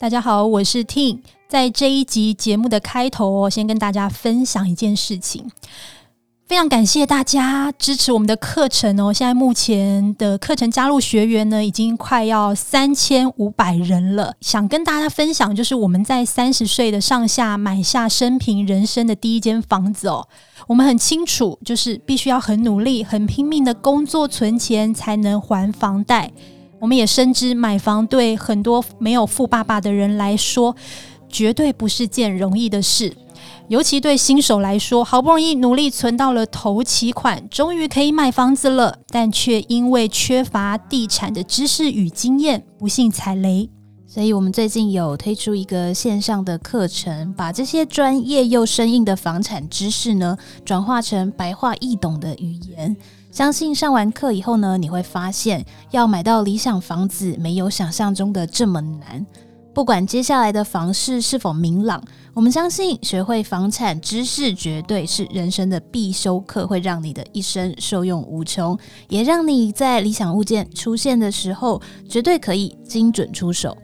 大家好，我是 Ting。在这一集节目的开头，我先跟大家分享一件事情。非常感谢大家支持我们的课程哦！现在目前的课程加入学员呢，已经快要三千五百人了。想跟大家分享，就是我们在三十岁的上下买下生平人生的第一间房子哦。我们很清楚，就是必须要很努力、很拼命的工作存钱，才能还房贷。我们也深知买房对很多没有富爸爸的人来说，绝对不是件容易的事。尤其对新手来说，好不容易努力存到了头期款，终于可以买房子了，但却因为缺乏地产的知识与经验，不幸踩雷。所以我们最近有推出一个线上的课程，把这些专业又生硬的房产知识呢，转化成白话易懂的语言。相信上完课以后呢，你会发现要买到理想房子没有想象中的这么难。不管接下来的房市是否明朗，我们相信学会房产知识绝对是人生的必修课，会让你的一生受用无穷，也让你在理想物件出现的时候，绝对可以精准出手。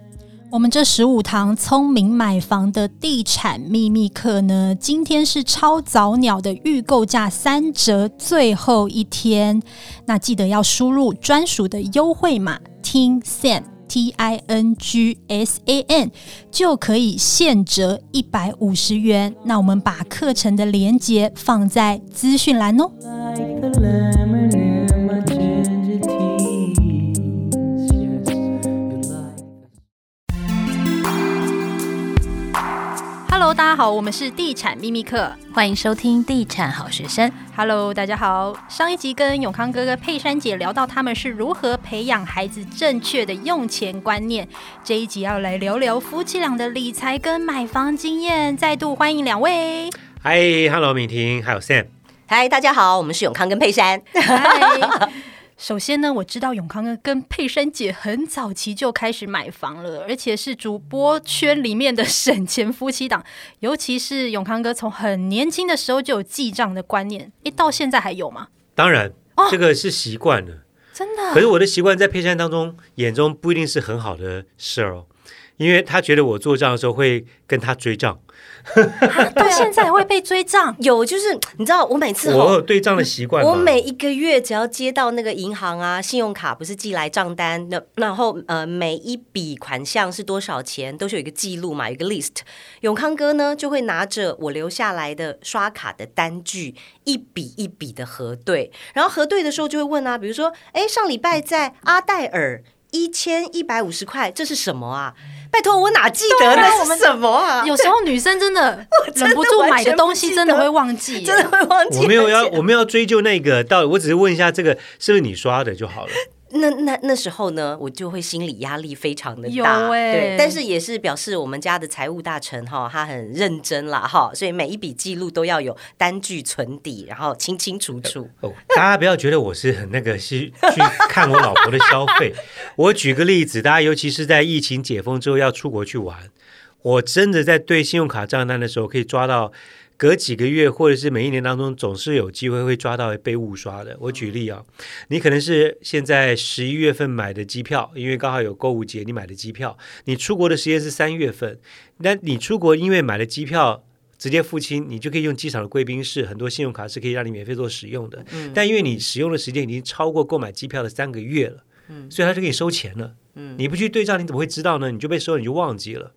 我们这十五堂聪明买房的地产秘密课呢，今天是超早鸟的预购价三折，最后一天，那记得要输入专属的优惠码 TINGSAM T I N G S A N 就可以现折一百五十元。那我们把课程的链接放在资讯栏哦。Hello，大家好，我们是地产秘密客，欢迎收听地产好学生。Hello，大家好。上一集跟永康哥哥、佩珊姐聊到他们是如何培养孩子正确的用钱观念，这一集要来聊聊夫妻俩的理财跟买房经验。再度欢迎两位。Hi，Hello，敏婷，还有 Sam。Hi，大家好，我们是永康跟佩珊。Hi 首先呢，我知道永康哥跟佩珊姐很早期就开始买房了，而且是主播圈里面的省钱夫妻档。尤其是永康哥从很年轻的时候就有记账的观念，一到现在还有吗？当然，哦、这个是习惯了，真的。可是我的习惯在佩珊当中眼中不一定是很好的事儿哦，因为他觉得我做账的时候会跟他追账。到现在还会被追账？有，就是你知道，我每次我有对账的习惯。我每一个月只要接到那个银行啊，信用卡不是寄来账单，那然后呃，每一笔款项是多少钱，都是有一个记录嘛，有一个 list。永康哥呢，就会拿着我留下来的刷卡的单据，一笔一笔的核对。然后核对的时候就会问啊，比如说，哎，上礼拜在阿黛尔一千一百五十块，这是什么啊？拜托，我哪记得那是什么啊？有时候女生真的 忍不住买的东西，真的会忘记，真的会忘记。我没有要，我没有要追究那个，到底我只是问一下，这个是不是你刷的就好了。那那那时候呢，我就会心理压力非常的大，欸、对，但是也是表示我们家的财务大臣哈，他很认真啦哈，所以每一笔记录都要有单据存底，然后清清楚楚。哦，大家不要觉得我是很那个是去看我老婆的消费。我举个例子，大家尤其是在疫情解封之后要出国去玩，我真的在对信用卡账单的时候可以抓到。隔几个月或者是每一年当中，总是有机会会抓到被误刷的。我举例啊，你可能是现在十一月份买的机票，因为刚好有购物节，你买的机票，你出国的时间是三月份，那你出国因为买了机票直接付清，你就可以用机场的贵宾室，很多信用卡是可以让你免费做使用的。嗯。但因为你使用的时间已经超过购买机票的三个月了，嗯，所以他就给你收钱了。嗯。你不去对账，你怎么会知道呢？你就被收，你就忘记了，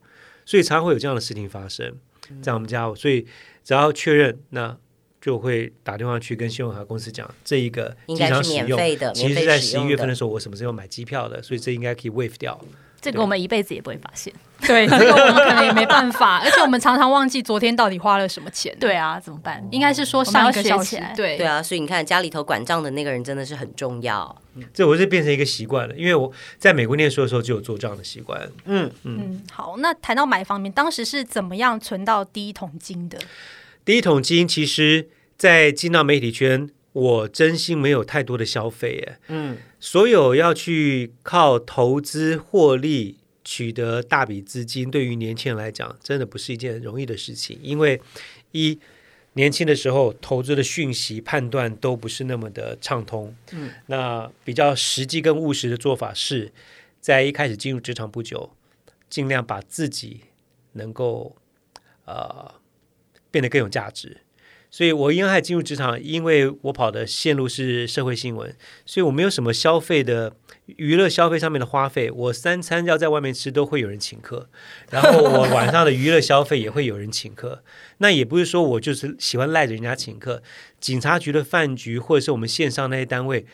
所以常常会有这样的事情发生。在我们家，所以。只要确认，那就会打电话去跟信用卡公司讲，这一个经常使用，其实在十一月份的时候，我什么时候买机票的，所以这应该可以 waive 掉。这个我们一辈子也不会发现，对，这个我们可能也没办法，而且我们常常忘记昨天到底花了什么钱。对啊，怎么办？应该是说上一个小时，对对啊，所以你看家里头管账的那个人真的是很重要。嗯，这我是变成一个习惯了，因为我在美国念书的时候就有做账的习惯。嗯嗯，好，那谈到买方面，当时是怎么样存到第一桶金的？第一桶金，其实，在进到媒体圈，我真心没有太多的消费耶。嗯，所有要去靠投资获利取得大笔资金，对于年轻人来讲，真的不是一件容易的事情。因为一年轻的时候，投资的讯息判断都不是那么的畅通。嗯，那比较实际跟务实的做法是，在一开始进入职场不久，尽量把自己能够呃变得更有价值。所以我因为还进入职场，因为我跑的线路是社会新闻，所以我没有什么消费的娱乐消费上面的花费。我三餐要在外面吃，都会有人请客，然后我晚上的娱乐消费也会有人请客。那也不是说我就是喜欢赖着人家请客，警察局的饭局或者是我们线上那些单位。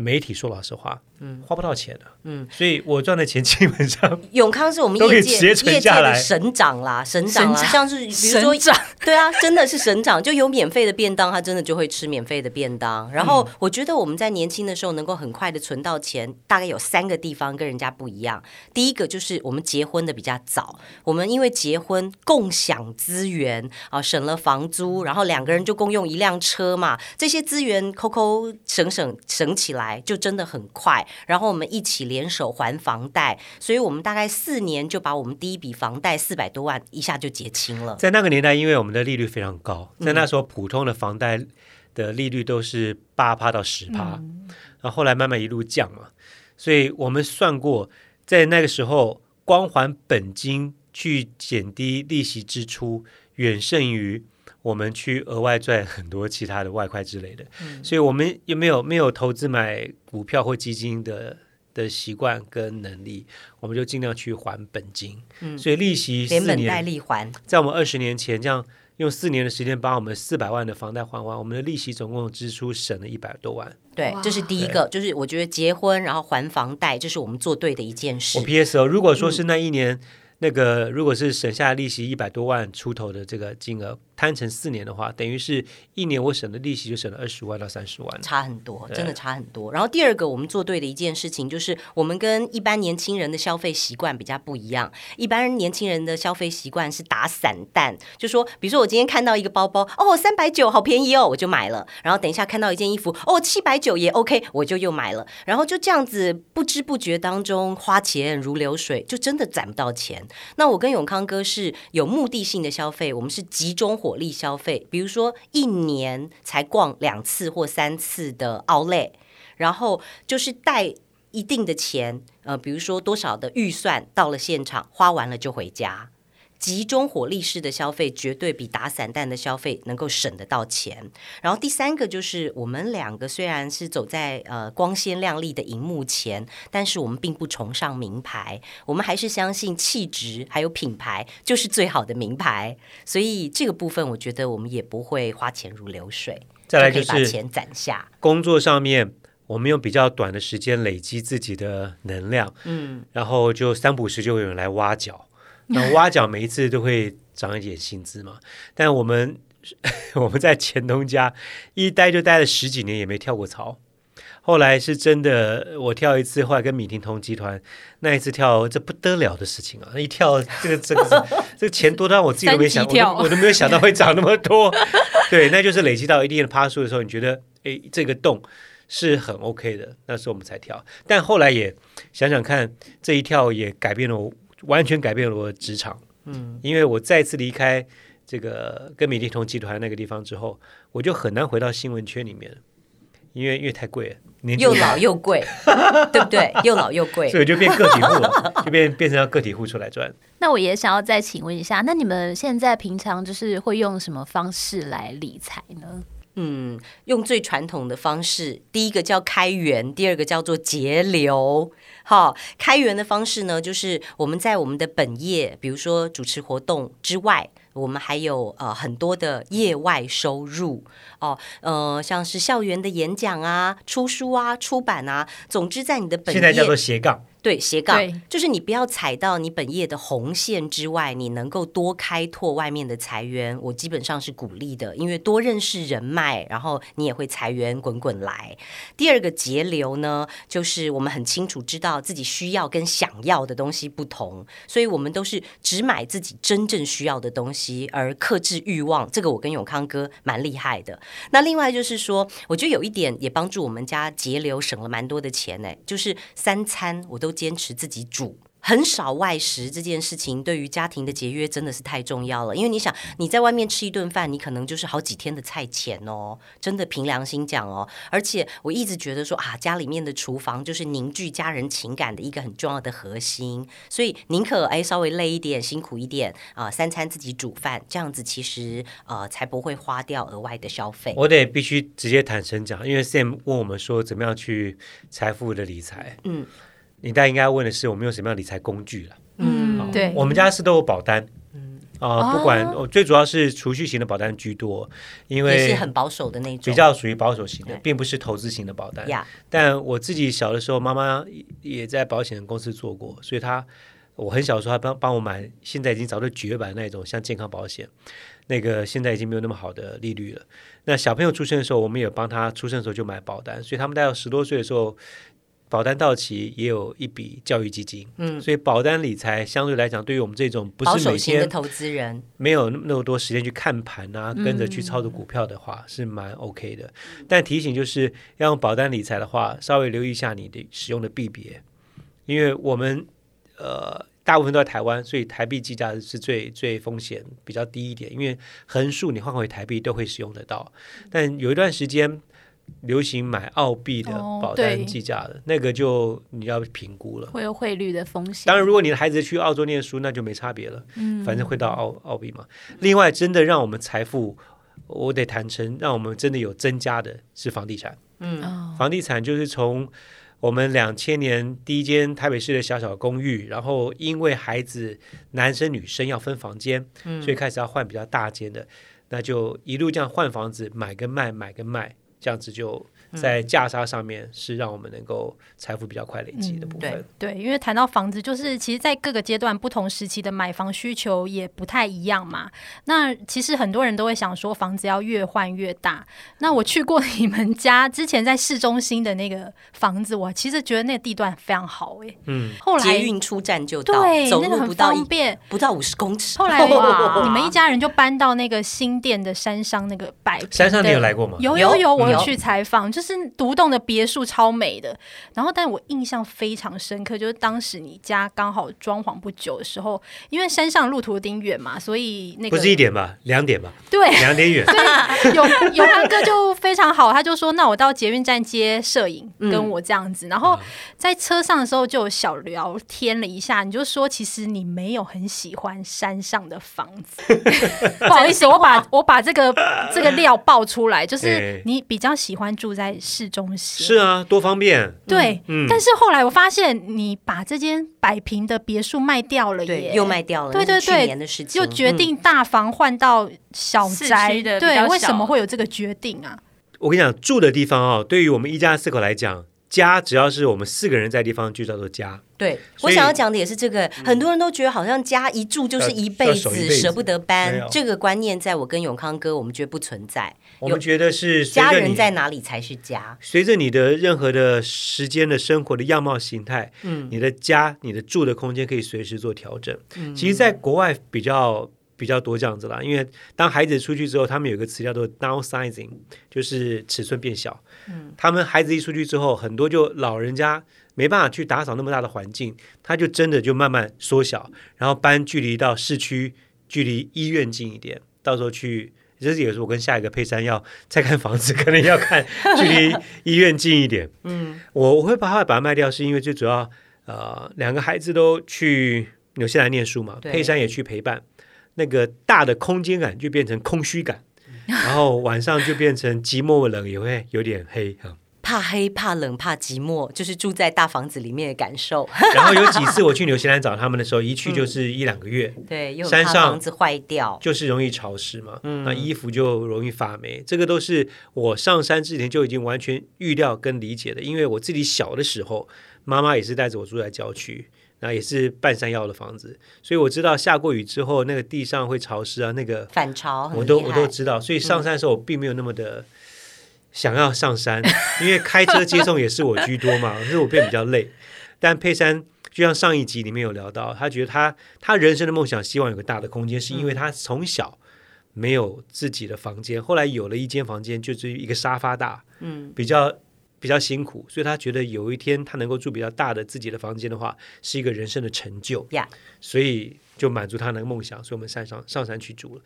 媒体说老实话，嗯，花不到钱的，嗯，所以我赚的钱基本上永康是我们业界业界的省长啦，省长啦，像是比如说长。对啊，真的是省长，就有免费的便当，他真的就会吃免费的便当。然后我觉得我们在年轻的时候能够很快的存到钱，大概有三个地方跟人家不一样。第一个就是我们结婚的比较早，我们因为结婚共享资源啊，省了房租，然后两个人就共用一辆车嘛，这些资源抠抠省省省起来。就真的很快，然后我们一起联手还房贷，所以我们大概四年就把我们第一笔房贷四百多万一下就结清了。在那个年代，因为我们的利率非常高，在那时候普通的房贷的利率都是八趴到十趴，嗯，然后后来慢慢一路降嘛，所以我们算过，在那个时候光还本金去减低利息支出，远胜于。我们去额外赚很多其他的外快之类的，嗯、所以我们也没有没有投资买股票或基金的的习惯跟能力，我们就尽量去还本金。嗯、所以利息四年连本带利还，在我们二十年前这样用四年的时间把我们四百万的房贷还完，我们的利息总共支出省了一百多万。对，这是第一个，就是我觉得结婚然后还房贷，这是我们做对的一件事。我 P S O，，如果说是那一年。嗯那个如果是省下利息一百多万出头的这个金额摊成四年的话，等于是一年我省的利息就省了二十万到三十万，差很多，真的差很多。然后第二个我们做对的一件事情就是，我们跟一般年轻人的消费习惯比较不一样。一般年轻人的消费习惯是打散弹，就说比如说我今天看到一个包包，哦，三百九好便宜哦，我就买了。然后等一下看到一件衣服，哦，七百九也 OK，我就又买了。然后就这样子不知不觉当中花钱如流水，就真的攒不到钱。那我跟永康哥是有目的性的消费，我们是集中火力消费，比如说一年才逛两次或三次的奥莱然后就是带一定的钱，呃，比如说多少的预算到了现场，花完了就回家。集中火力式的消费，绝对比打散弹的消费能够省得到钱。然后第三个就是，我们两个虽然是走在呃光鲜亮丽的荧幕前，但是我们并不崇尚名牌，我们还是相信气质还有品牌就是最好的名牌。所以这个部分，我觉得我们也不会花钱如流水。再来就是把钱攒下。工作上面，我们用比较短的时间累积自己的能量，嗯，然后就三不时就会有人来挖角。那挖角每一次都会涨一点薪资嘛，但我们 我们在前东家一待就待了十几年，也没跳过槽。后来是真的，我跳一次，后来跟米婷同集团那一次跳，这不得了的事情啊！一跳这个这个 这个钱多到我自己都没想，我都，我都没有想到会涨那么多。对，那就是累积到一定的趴数的时候，你觉得哎，这个洞是很 OK 的，那时候我们才跳。但后来也想想看，这一跳也改变了我。完全改变了我的职场，嗯，因为我再次离开这个跟美丽同集团那个地方之后，我就很难回到新闻圈里面，因为因为太贵了，年又老又贵，对不对？又老又贵，所以就变个体户了，就变变成要个体户出来赚。那我也想要再请问一下，那你们现在平常就是会用什么方式来理财呢？嗯，用最传统的方式，第一个叫开源，第二个叫做节流。好，开源的方式呢，就是我们在我们的本业，比如说主持活动之外，我们还有呃很多的业外收入哦，呃，像是校园的演讲啊、出书啊、出版啊，总之在你的本业现在叫做斜杠。对，斜杠就是你不要踩到你本业的红线之外，你能够多开拓外面的财源，我基本上是鼓励的，因为多认识人脉，然后你也会财源滚滚来。第二个节流呢，就是我们很清楚知道自己需要跟想要的东西不同，所以我们都是只买自己真正需要的东西，而克制欲望。这个我跟永康哥蛮厉害的。那另外就是说，我觉得有一点也帮助我们家节流，省了蛮多的钱呢，就是三餐我都。都坚持自己煮，很少外食这件事情，对于家庭的节约真的是太重要了。因为你想，你在外面吃一顿饭，你可能就是好几天的菜钱哦。真的凭良心讲哦，而且我一直觉得说啊，家里面的厨房就是凝聚家人情感的一个很重要的核心。所以宁可哎稍微累一点、辛苦一点啊、呃，三餐自己煮饭，这样子其实呃才不会花掉额外的消费。我得必须直接坦诚讲，因为 Sam 问我们说怎么样去财富的理财，嗯。你大概应该问的是我们用什么样的理财工具了？嗯，哦、对，我们家是都有保单，嗯啊、呃，不管我、哦、最主要是储蓄型的保单居多，因为是很保守的那种，比较属于保守型的，并不是投资型的保单。但我自己小的时候，妈妈也在保险公司做过，所以她我很小的时候，她帮帮我买，现在已经早就绝版的那种像健康保险，那个现在已经没有那么好的利率了。那小朋友出生的时候，我们也帮他出生的时候就买保单，所以他们大概十多岁的时候。保单到期也有一笔教育基金，嗯，所以保单理财相对来讲，对于我们这种不是每天的投资人，没有那么多时间去看盘啊，跟着去操作股票的话，是蛮 OK 的。但提醒就是要用保单理财的话，稍微留意一下你的使用的币别，因为我们呃大部分都在台湾，所以台币计价是最最风险比较低一点，因为横竖你换回台币都会使用得到。但有一段时间。流行买澳币的保单计价的、哦、那个，就你要评估了，会有汇率的风险。当然，如果你的孩子去澳洲念书，那就没差别了。嗯，反正会到澳澳币嘛。另外，真的让我们财富，我得坦诚，让我们真的有增加的是房地产。嗯，房地产就是从我们两千年第一间台北市的小小公寓，然后因为孩子男生女生要分房间，嗯，所以开始要换比较大间的，那就一路这样换房子，买跟卖，买跟卖。这样子就在价差上面是让我们能够财富比较快累积的部分。嗯、对，对，因为谈到房子，就是其实，在各个阶段、不同时期的买房需求也不太一样嘛。那其实很多人都会想说，房子要越换越大。那我去过 你们家之前在市中心的那个房子，我其实觉得那个地段非常好哎。嗯。后来捷运出站就到，对，走那个很方便，不到五十公尺。后来哇，你们一家人就搬到那个新店的山上那个百山上，你有来过吗？有有有，我有。去采访，就是独栋的别墅超美的，然后，但我印象非常深刻，就是当时你家刚好装潢不久的时候，因为山上路途有点远嘛，所以那个不是一点吧，两点吧，对，两点远。所以有有他哥就非常好，他就说：“那我到捷运站接摄影，跟我这样子。嗯”然后在车上的时候就有小聊天了一下，你就说其实你没有很喜欢山上的房子，不好意思，我把我把这个这个料爆出来，就是你。比较喜欢住在市中心，是啊，多方便。对，嗯，但是后来我发现，你把这间百平的别墅卖掉了耶，又卖掉了。对对对，就决定大房换到小宅的。对，为什么会有这个决定啊？我跟你讲，住的地方啊，对于我们一家四口来讲。家只要是我们四个人在地方，就叫做家。对，我想要讲的也是这个。很多人都觉得好像家一住就是一辈子，舍不得搬。这个观念在我跟永康哥，我们觉得不存在。我们觉得是家人在哪里才是家。随着你的任何的时间的生活的样貌形态，嗯，你的家，你的住的空间可以随时做调整。嗯，其实，在国外比较。比较多这样子啦，因为当孩子出去之后，他们有个词叫做 downsizing，就是尺寸变小。嗯，他们孩子一出去之后，很多就老人家没办法去打扫那么大的环境，他就真的就慢慢缩小，然后搬距离到市区，距离医院近一点。到时候去，这是也是我跟下一个佩珊要再看房子，可能要看 距离医院近一点。嗯，我我会把它把它卖掉，是因为最主要呃两个孩子都去纽西兰念书嘛，佩珊也去陪伴。那个大的空间感就变成空虚感，然后晚上就变成寂寞冷，也会有点黑哈。怕黑、怕冷、怕寂寞，就是住在大房子里面的感受。然后有几次我去 纽西兰找他们的时候，一去就是一两个月。嗯、对，山上房子坏掉，就是容易潮湿嘛，嗯、那衣服就容易发霉。这个都是我上山之前就已经完全预料跟理解的，因为我自己小的时候，妈妈也是带着我住在郊区。那也是半山腰的房子，所以我知道下过雨之后，那个地上会潮湿啊，那个反潮，我都我都知道。所以上山的时候，我并没有那么的想要上山，嗯、因为开车接送也是我居多嘛，所以我变比较累。但佩珊就像上一集里面有聊到，他觉得他他人生的梦想，希望有个大的空间，是因为他从小没有自己的房间，后来有了一间房间，就是一个沙发大，嗯，比较比较辛苦，所以他觉得有一天他能够住比较大的自己的房间的话，是一个人生的成就。呀，所以就满足他那个梦想，所以我们山上上山去住了。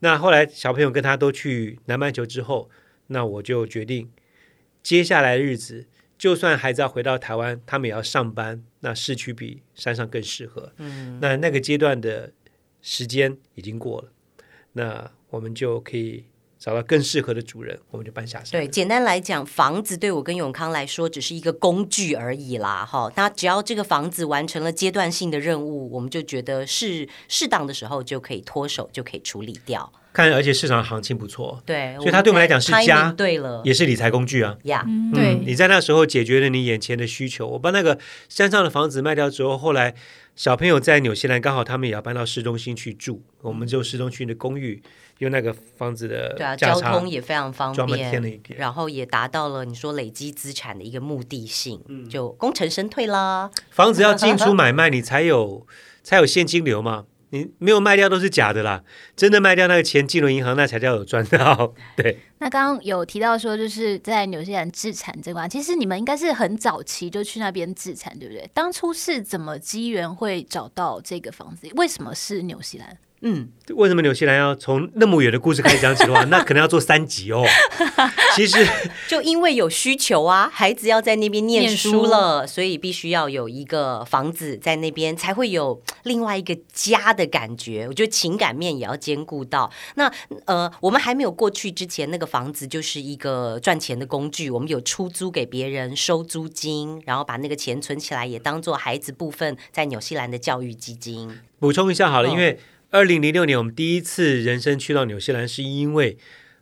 那后来小朋友跟他都去南半球之后，那我就决定接下来的日子，就算孩子要回到台湾，他们也要上班，那市区比山上更适合。嗯，那那个阶段的时间已经过了，那我们就可以。找到更适合的主人，我们就搬下山。对，简单来讲，房子对我跟永康来说只是一个工具而已啦。哈，那只要这个房子完成了阶段性的任务，我们就觉得是适当的时候就可以脱手，就可以处理掉。看，而且市场行情不错，对，所以它对我们来讲是家，对了，也是理财工具啊。呀、yeah, 嗯，对，你在那时候解决了你眼前的需求。我把那个山上的房子卖掉之后，后来小朋友在纽西兰，刚好他们也要搬到市中心去住，我们就市中心的公寓。用那个房子的对啊，交通也非常方便，添了一点，然后也达到了你说累积资产的一个目的性，嗯、就功成身退啦。房子要进出买卖，你才有 才有现金流嘛。你没有卖掉都是假的啦，真的卖掉那个钱进入银行，那才叫有赚到。对。那刚刚有提到说，就是在纽西兰置产这块，其实你们应该是很早期就去那边置产，对不对？当初是怎么机缘会找到这个房子？为什么是纽西兰？嗯，为什么纽西兰要从那么远的故事开始讲起的话，那可能要做三集哦。其实就因为有需求啊，孩子要在那边念书了，书所以必须要有一个房子在那边，才会有另外一个家的感觉。我觉得情感面也要兼顾到。那呃，我们还没有过去之前，那个房子就是一个赚钱的工具。我们有出租给别人收租金，然后把那个钱存起来，也当做孩子部分在纽西兰的教育基金。补充一下好了，哦、因为。二零零六年，我们第一次人生去到纽西兰，是因为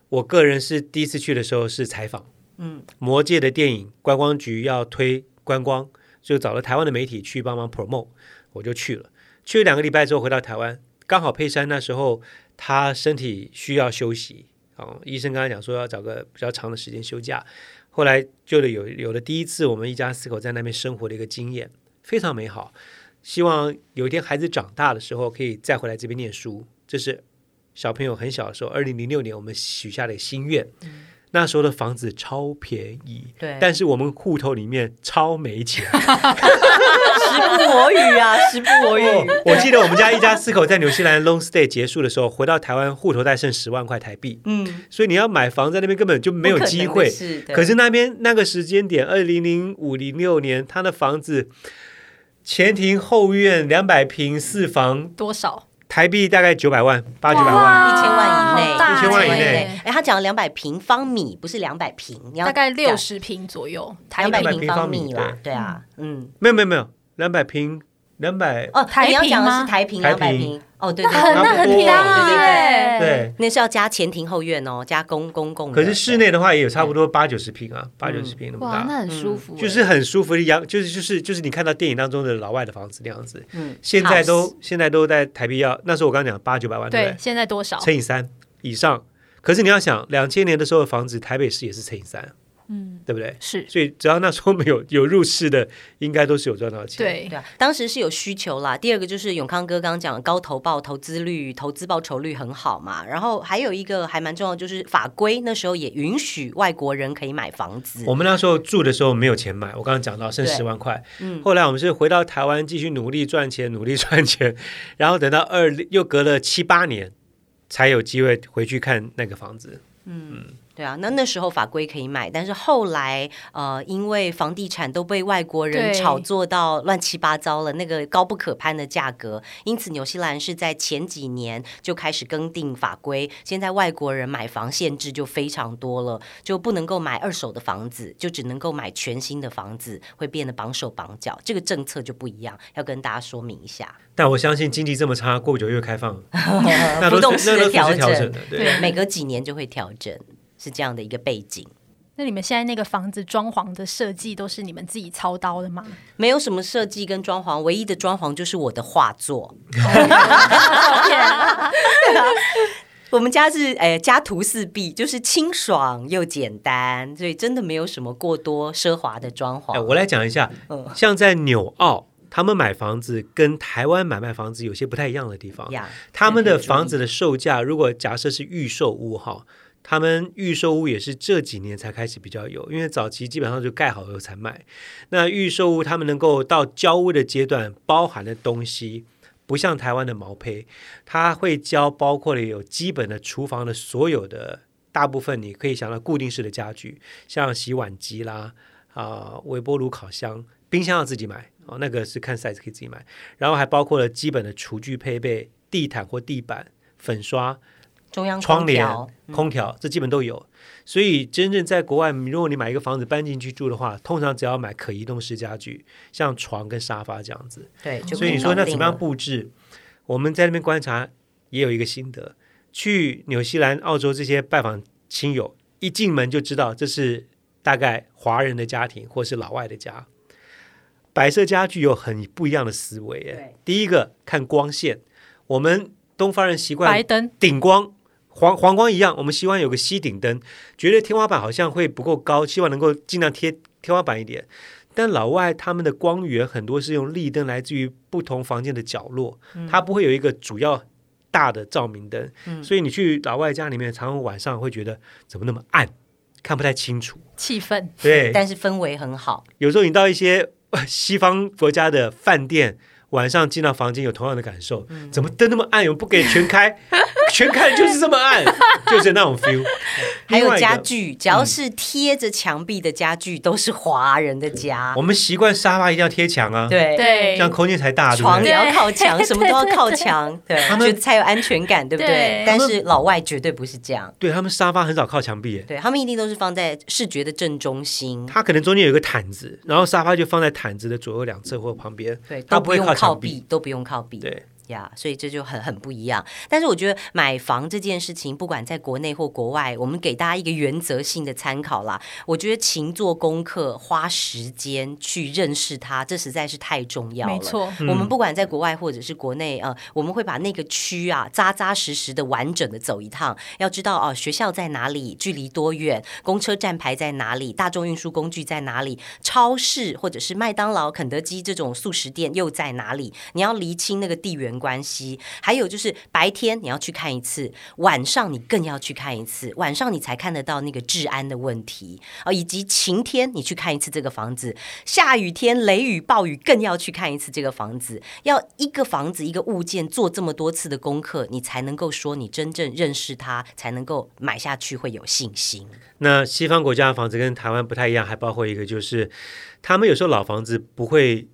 我个人是第一次去的时候是采访，嗯，魔界的电影观光局要推观光，就找了台湾的媒体去帮忙 promote，我就去了。去了两个礼拜之后回到台湾，刚好佩珊那时候他身体需要休息，哦，医生刚才讲说要找个比较长的时间休假，后来就得有有了第一次我们一家四口在那边生活的一个经验，非常美好。希望有一天孩子长大的时候，可以再回来这边念书。这是小朋友很小的时候，二零零六年我们许下的心愿。嗯、那时候的房子超便宜，对，但是我们户头里面超没钱。时不我与啊，时不我与。哦、我记得我们家一家四口在纽西兰 long stay 结束的时候，回到台湾，户头再剩十万块台币。嗯，所以你要买房在那边根本就没有机会。是可是那边那个时间点，二零零五零六年，他的房子。前庭后院两百平四房，多少？台币大概九百万，八九百万，一千万以内，一千万以内。哎，他讲了两百平方米，不是两百平，大概六十平左右，两百平方米啦。对啊，嗯，没有没有没有，两百平。两百哦，台平吗？台平两百平哦，对对，那很平啊，对对对，那是要加前庭后院哦，加公公共。可是室内的话也有差不多八九十平啊，八九十平那么大，那很舒服，就是很舒服的样，就是就是就是你看到电影当中的老外的房子那样子。嗯，现在都现在都在台币要，那时候我刚刚讲八九百万，对，现在多少？乘以三以上。可是你要想，两千年的时候的房子，台北市也是乘以三。嗯，对不对？是，所以只要那时候没有 有入市的，应该都是有赚到钱。对对，啊当时是有需求啦。第二个就是永康哥刚刚讲的高投报、投资率、投资报酬率很好嘛。然后还有一个还蛮重要，就是法规那时候也允许外国人可以买房子。我们那时候住的时候没有钱买，我刚刚讲到剩十万块。嗯，后来我们是回到台湾继续努力赚钱，努力赚钱，然后等到二又隔了七八年，才有机会回去看那个房子。嗯。嗯对啊，那那时候法规可以买，但是后来呃，因为房地产都被外国人炒作到乱七八糟了，那个高不可攀的价格，因此纽西兰是在前几年就开始更定法规，现在外国人买房限制就非常多了，就不能够买二手的房子，就只能够买全新的房子，会变得绑手绑脚，这个政策就不一样，要跟大家说明一下。但我相信经济这么差，过不久又开放，浮动式的调整，整的，对，每隔几年就会调整。是这样的一个背景。那你们现在那个房子装潢的设计都是你们自己操刀的吗？没有什么设计跟装潢，唯一的装潢就是我的画作。我们家是哎家徒四壁，就是清爽又简单，所以真的没有什么过多奢华的装潢。哎，我来讲一下，嗯，像在纽澳，他们买房子跟台湾买卖房子有些不太一样的地方。呀，他们的房子的售价，如果假设是预售屋哈。他们预售屋也是这几年才开始比较有，因为早期基本上就盖好以后才卖。那预售屋他们能够到交屋的阶段，包含的东西不像台湾的毛坯，它会交包括了有基本的厨房的所有的大部分，你可以想到固定式的家具，像洗碗机啦、啊、微波炉、烤箱、冰箱要自己买哦，那个是看 size 可以自己买，然后还包括了基本的厨具配备、地毯或地板、粉刷。中央窗帘、空调，这基本都有。所以，真正在国外，如果你买一个房子搬进去住的话，通常只要买可移动式家具，像床跟沙发这样子。对，所以你说那怎么样布置？我们在那边观察，也有一个心得：去纽西兰、澳洲这些拜访亲友，一进门就知道这是大概华人的家庭或是老外的家。摆设家具有很不一样的思维。哎，第一个看光线，我们东方人习惯白灯顶光。黄黄光一样，我们希望有个吸顶灯，觉得天花板好像会不够高，希望能够尽量贴天花板一点。但老外他们的光源很多是用立灯，来自于不同房间的角落，嗯、它不会有一个主要大的照明灯，嗯、所以你去老外家里面，常常晚上会觉得怎么那么暗，看不太清楚。气氛对，但是氛围很好。有时候你到一些 西方国家的饭店。晚上进到房间有同样的感受，嗯、怎么灯那么暗？又不给全开，全看就是这么暗，就是那种 feel。还有家具，只要是贴着墙壁的家具，都是华人的家。我们习惯沙发一定要贴墙啊，对对，这样空间才大。床也要靠墙，什么都要靠墙，对，他们才有安全感，对不对？但是老外绝对不是这样，对他们沙发很少靠墙壁，对他们一定都是放在视觉的正中心。他可能中间有一个毯子，然后沙发就放在毯子的左右两侧或旁边，对，都不用靠。靠壁都不用靠壁，对。呀，yeah, 所以这就很很不一样。但是我觉得买房这件事情，不管在国内或国外，我们给大家一个原则性的参考啦。我觉得勤做功课，花时间去认识它，这实在是太重要了。没错，我们不管在国外或者是国内，呃，我们会把那个区啊，扎扎实实的、完整的走一趟。要知道哦、呃，学校在哪里，距离多远，公车站牌在哪里，大众运输工具在哪里，超市或者是麦当劳、肯德基这种速食店又在哪里？你要厘清那个地缘关系，还有就是白天你要去看一次，晚上你更要去看一次，晚上你才看得到那个治安的问题啊，以及晴天你去看一次这个房子，下雨天雷雨暴雨更要去看一次这个房子，要一个房子一个物件做这么多次的功课，你才能够说你真正认识它，才能够买下去会有信心。那西方国家的房子跟台湾不太一样，还包括一个就是他们有时候老房子不会，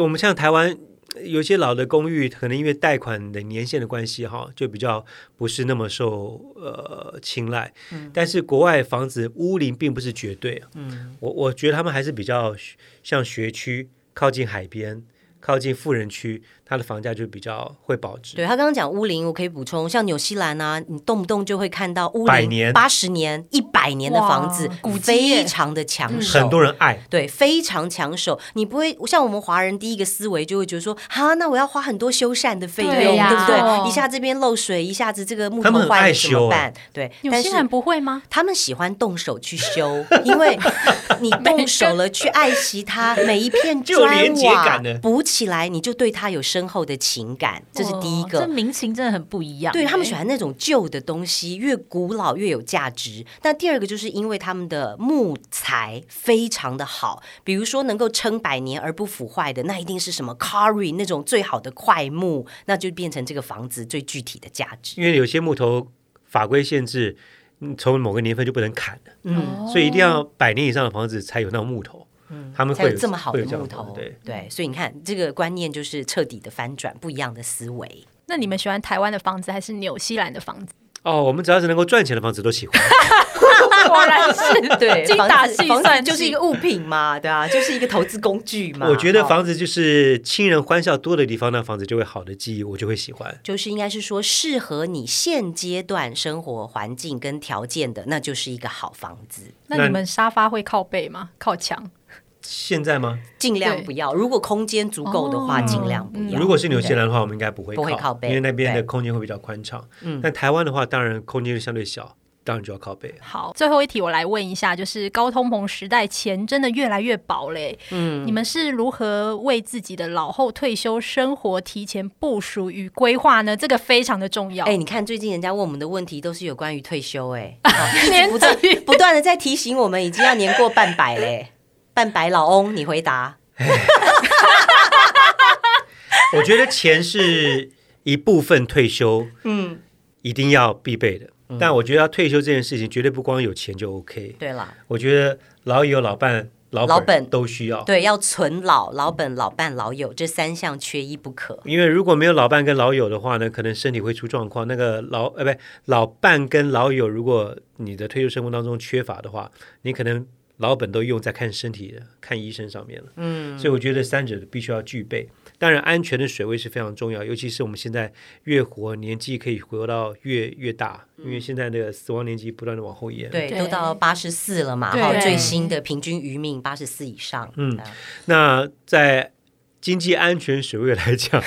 我们像台湾。有些老的公寓，可能因为贷款的年限的关系，哈，就比较不是那么受呃青睐。嗯，但是国外房子屋龄并不是绝对。嗯，我我觉得他们还是比较像学区，靠近海边，靠近富人区。它的房价就比较会保值。对，他刚刚讲乌林，我可以补充，像纽西兰啊，你动不动就会看到屋龄八十年、一百年的房子，非常的抢手，很多人爱。对，非常抢手。你不会像我们华人第一个思维就会觉得说，哈，那我要花很多修缮的费用，对不对？一下这边漏水，一下子这个木头坏了怎么办？对，纽西兰不会吗？他们喜欢动手去修，因为你动手了去爱惜它，每一片砖瓦 补起来，你就对它有深厚的情感，这是第一个。这民情真的很不一样。对，他们喜欢那种旧的东西，越古老越有价值。那第二个就是因为他们的木材非常的好，比如说能够撑百年而不腐坏的，那一定是什么 Carry 那种最好的块木，那就变成这个房子最具体的价值。因为有些木头法规限制，从某个年份就不能砍了，嗯，所以一定要百年以上的房子才有那种木头。嗯，他们会有，才有这么好的木头，对对，所以你看这个观念就是彻底的翻转，不一样的思维。那你们喜欢台湾的房子还是纽西兰的房子？哦，我们只要是能够赚钱的房子都喜欢。果然是 对，精打细算，就是一个物品嘛，对啊，就是一个投资工具嘛。我觉得房子就是亲人欢笑多的地方，那房子就会好的记忆，我就会喜欢。就是应该是说适合你现阶段生活环境跟条件的，那就是一个好房子。那你们沙发会靠背吗？靠墙？现在吗？尽量不要。如果空间足够的话，尽量不要。如果是纽西兰的话，我们应该不会不会靠背，因为那边的空间会比较宽敞。嗯，但台湾的话，当然空间是相对小，当然就要靠背。好，最后一题我来问一下，就是高通膨时代，钱真的越来越薄嘞。嗯，你们是如何为自己的老后退休生活提前部署与规划呢？这个非常的重要。哎、欸，你看最近人家问我们的问题都是有关于退休、欸，哎，不断不断的在提醒我们，已经要年过半百嘞。半白老翁，你回答。我觉得钱是一部分退休，嗯，一定要必备的。嗯、但我觉得要退休这件事情，绝对不光有钱就 OK。对了，我觉得老友、老伴、老本都需要。对，要存老、老本、老伴、老友这三项缺一不可。因为如果没有老伴跟老友的话呢，可能身体会出状况。那个老呃，不，老伴跟老友，如果你的退休生活当中缺乏的话，你可能。老本都用在看身体的、看医生上面了，嗯，所以我觉得三者必须要具备。当然，安全的水位是非常重要，尤其是我们现在越活年纪可以活到越越大，因为现在那个死亡年纪不断的往后延，对，都到八十四了嘛，哈，最新的平均余命八十四以上。嗯，那在经济安全水位来讲，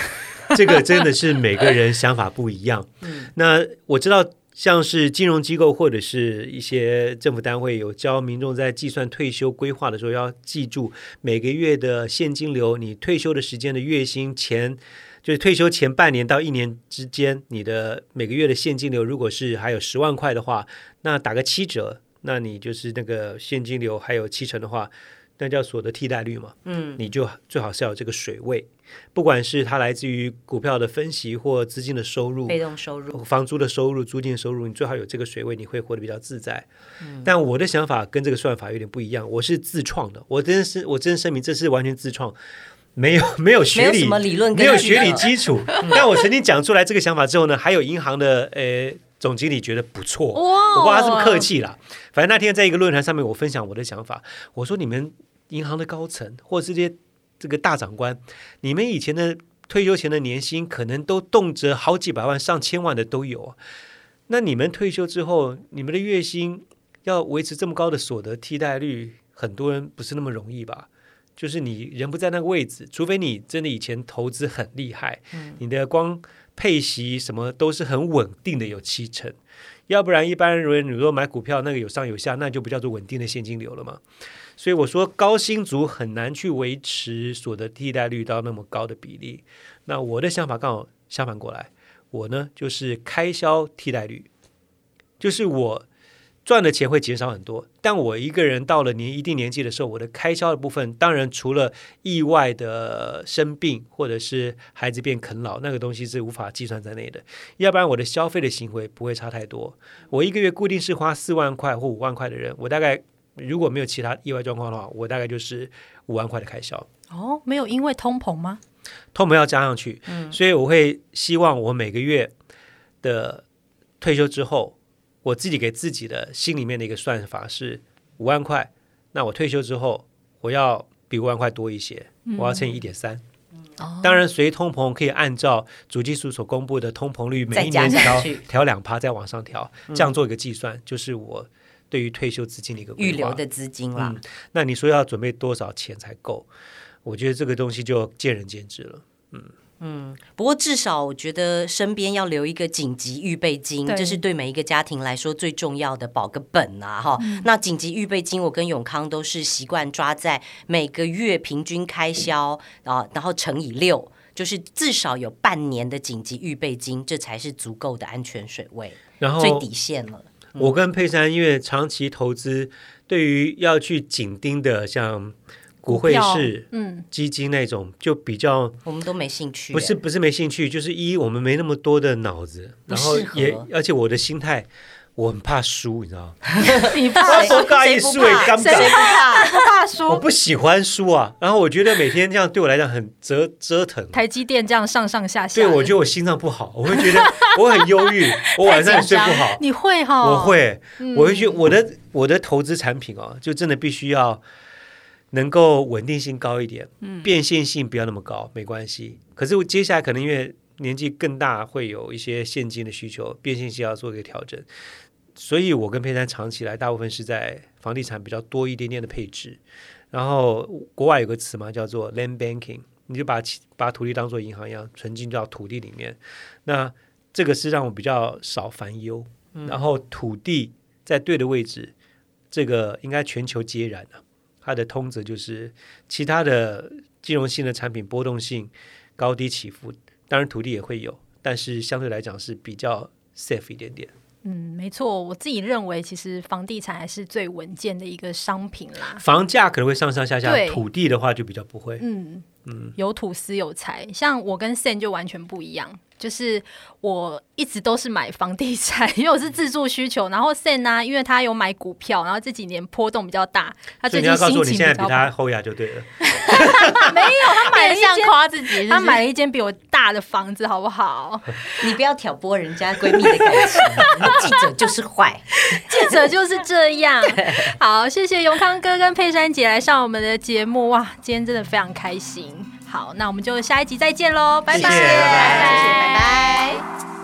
这个真的是每个人想法不一样。嗯，那我知道。像是金融机构或者是一些政府单位有教民众在计算退休规划的时候，要记住每个月的现金流，你退休的时间的月薪前，就是退休前半年到一年之间，你的每个月的现金流，如果是还有十万块的话，那打个七折，那你就是那个现金流还有七成的话。那叫所得替代率嘛，嗯，你就最好是要有这个水位，不管是它来自于股票的分析或资金的收入、被动收入、房租的收入、租金收入，你最好有这个水位，你会活得比较自在。嗯，但我的想法跟这个算法有点不一样，我是自创的，我真是我真声明这是完全自创，没有 没有学理，没有理论，没有学理基础。但我曾经讲出来这个想法之后呢，还有银行的呃总经理觉得不错，我不知道他是不是客气啦。反正那天在一个论坛上面，我分享我的想法，我说你们。银行的高层或者这些这个大长官，你们以前的退休前的年薪可能都动辄好几百万、上千万的都有啊。那你们退休之后，你们的月薪要维持这么高的所得替代率，很多人不是那么容易吧？就是你人不在那个位置，除非你真的以前投资很厉害，你的光配息什么都是很稳定的，有七成。要不然一般人如果买股票，那个有上有下，那就不叫做稳定的现金流了嘛。所以我说，高薪族很难去维持所得替代率到那么高的比例。那我的想法刚好相反过来，我呢就是开销替代率，就是我赚的钱会减少很多，但我一个人到了年一定年纪的时候，我的开销的部分，当然除了意外的生病或者是孩子变啃老，那个东西是无法计算在内的。要不然我的消费的行为不会差太多。我一个月固定是花四万块或五万块的人，我大概。如果没有其他意外状况的话，我大概就是五万块的开销。哦，没有因为通膨吗？通膨要加上去，嗯，所以我会希望我每个月的退休之后，我自己给自己的心里面的一个算法是五万块。那我退休之后，我要比五万块多一些，我要乘以一点三。当然，随通膨可以按照主计处所公布的通膨率，每一年调调两趴，再往上调，这样做一个计算，就是我。对于退休资金的一个预留的资金啦、嗯，那你说要准备多少钱才够？我觉得这个东西就见仁见智了。嗯嗯，不过至少我觉得身边要留一个紧急预备金，这是对每一个家庭来说最重要的保个本啊！哈、嗯，那紧急预备金，我跟永康都是习惯抓在每个月平均开销啊，然后乘以六，就是至少有半年的紧急预备金，这才是足够的安全水位，然后最底线了。我跟佩珊因为长期投资，对于要去紧盯的像股汇市、嗯基金那种，就比较我们都没兴趣。不是不是没兴趣，就是一我们没那么多的脑子，然后也而且我的心态。我很怕输，你知道吗？你怕谁？谁不怕？谁不怕？不怕输？我不喜欢输啊。然后我觉得每天这样对我来讲很折折腾。台积电这样上上下下，对，我觉得我心脏不好，我会觉得我很忧郁，我晚上也睡不好。你会哈？我会，我会觉得我的我的投资产品哦，就真的必须要能够稳定性高一点，嗯变现性不要那么高，没关系。可是我接下来可能因为年纪更大，会有一些现金的需求，变现性要做一个调整。所以，我跟佩珊长期来，大部分是在房地产比较多一点点的配置。然后，国外有个词嘛，叫做 land banking，你就把把土地当做银行一样存进到土地里面。那这个是让我比较少烦忧。然后，土地在对的位置，这个应该全球皆然啊。它的通则就是，其他的金融性的产品波动性高低起伏，当然土地也会有，但是相对来讲是比较 safe 一点点。嗯，没错，我自己认为，其实房地产还是最稳健的一个商品啦。房价可能会上上下下，土地的话就比较不会。嗯嗯，有土司有财，像我跟 Sen 就完全不一样。就是我一直都是买房地产，因为我是自住需求。然后 Sen 呢、啊，因为他有买股票，然后这几年波动比较大，他最近心情比较现在比他后牙就对了。没有，他买了一间夸自己他买了一间比我大的房子，好不好？你不要挑拨人家闺蜜的感情，记者就是坏，记者就是这样。好，谢谢永康哥跟佩珊姐来上我们的节目，哇，今天真的非常开心。好，那我们就下一集再见喽，拜拜，谢谢，拜拜，拜拜。